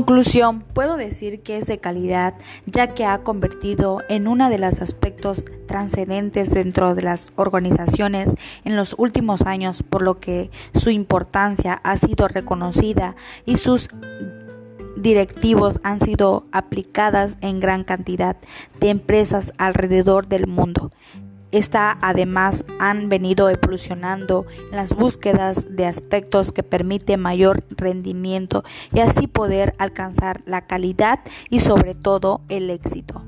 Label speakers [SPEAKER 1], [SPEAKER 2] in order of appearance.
[SPEAKER 1] conclusión, puedo decir que es de calidad ya que ha convertido en uno de los aspectos trascendentes dentro de las organizaciones en los últimos años, por lo que su importancia ha sido reconocida y sus directivos han sido aplicadas en gran cantidad de empresas alrededor del mundo. Esta además han venido evolucionando en las búsquedas de aspectos que permiten mayor rendimiento y así poder alcanzar la calidad y sobre todo el éxito.